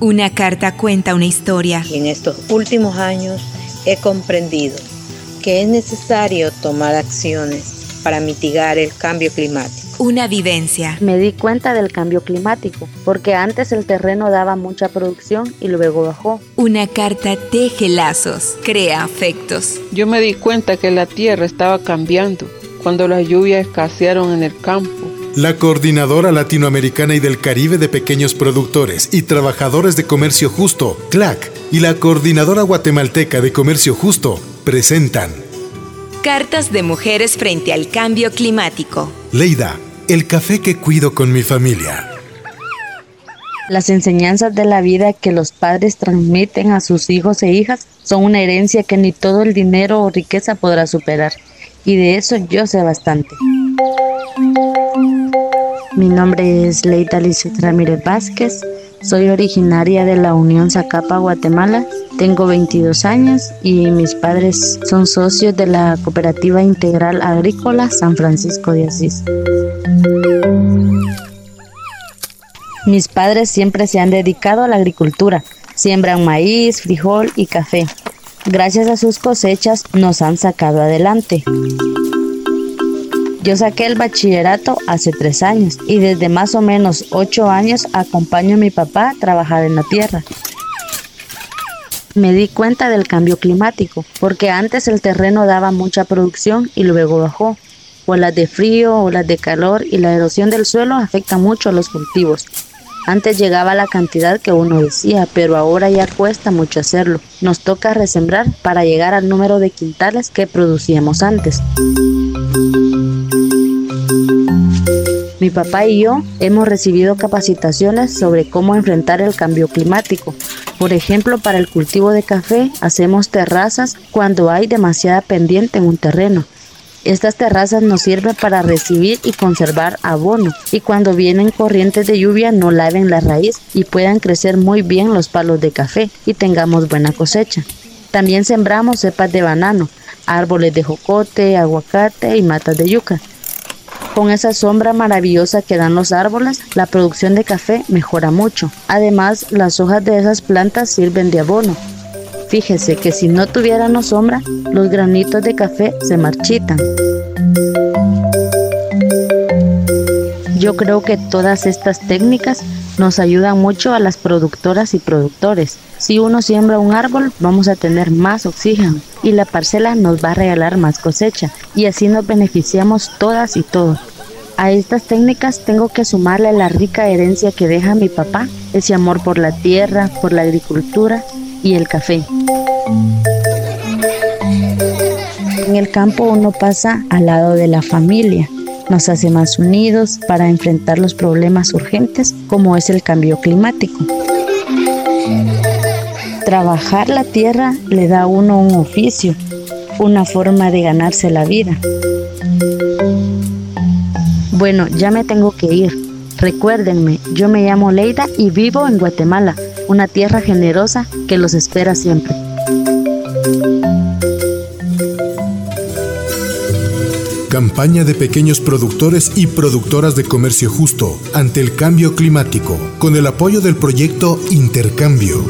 Una carta cuenta una historia. Y en estos últimos años he comprendido que es necesario tomar acciones para mitigar el cambio climático. Una vivencia. Me di cuenta del cambio climático, porque antes el terreno daba mucha producción y luego bajó. Una carta teje lazos, crea afectos. Yo me di cuenta que la tierra estaba cambiando cuando las lluvias escasearon en el campo. La Coordinadora Latinoamericana y del Caribe de Pequeños Productores y Trabajadores de Comercio Justo, CLAC, y la Coordinadora Guatemalteca de Comercio Justo presentan Cartas de mujeres frente al cambio climático. Leida, el café que cuido con mi familia. Las enseñanzas de la vida que los padres transmiten a sus hijos e hijas son una herencia que ni todo el dinero o riqueza podrá superar y de eso yo sé bastante. Mi nombre es Leita Lizeth Ramírez Vázquez, soy originaria de la Unión Zacapa, Guatemala. Tengo 22 años y mis padres son socios de la Cooperativa Integral Agrícola San Francisco de Asís. Mis padres siempre se han dedicado a la agricultura. Siembran maíz, frijol y café gracias a sus cosechas nos han sacado adelante. Yo saqué el bachillerato hace tres años y desde más o menos ocho años acompaño a mi papá a trabajar en la tierra. Me di cuenta del cambio climático, porque antes el terreno daba mucha producción y luego bajó. Olas de frío, olas de calor y la erosión del suelo afectan mucho a los cultivos. Antes llegaba la cantidad que uno decía, pero ahora ya cuesta mucho hacerlo. Nos toca resembrar para llegar al número de quintales que producíamos antes. Mi papá y yo hemos recibido capacitaciones sobre cómo enfrentar el cambio climático. Por ejemplo, para el cultivo de café hacemos terrazas cuando hay demasiada pendiente en un terreno estas terrazas nos sirven para recibir y conservar abono y cuando vienen corrientes de lluvia no laven la raíz y puedan crecer muy bien los palos de café y tengamos buena cosecha. También sembramos cepas de banano, árboles de jocote, aguacate y matas de yuca. Con esa sombra maravillosa que dan los árboles, la producción de café mejora mucho. Además, las hojas de esas plantas sirven de abono Fíjese que si no tuviéramos sombra, los granitos de café se marchitan. Yo creo que todas estas técnicas nos ayudan mucho a las productoras y productores. Si uno siembra un árbol, vamos a tener más oxígeno y la parcela nos va a regalar más cosecha y así nos beneficiamos todas y todos. A estas técnicas tengo que sumarle la rica herencia que deja mi papá, ese amor por la tierra, por la agricultura y el café. En el campo uno pasa al lado de la familia, nos hace más unidos para enfrentar los problemas urgentes como es el cambio climático. Trabajar la tierra le da a uno un oficio, una forma de ganarse la vida. Bueno, ya me tengo que ir. Recuérdenme, yo me llamo Leida y vivo en Guatemala una tierra generosa que los espera siempre. Campaña de pequeños productores y productoras de comercio justo ante el cambio climático, con el apoyo del proyecto Intercambio.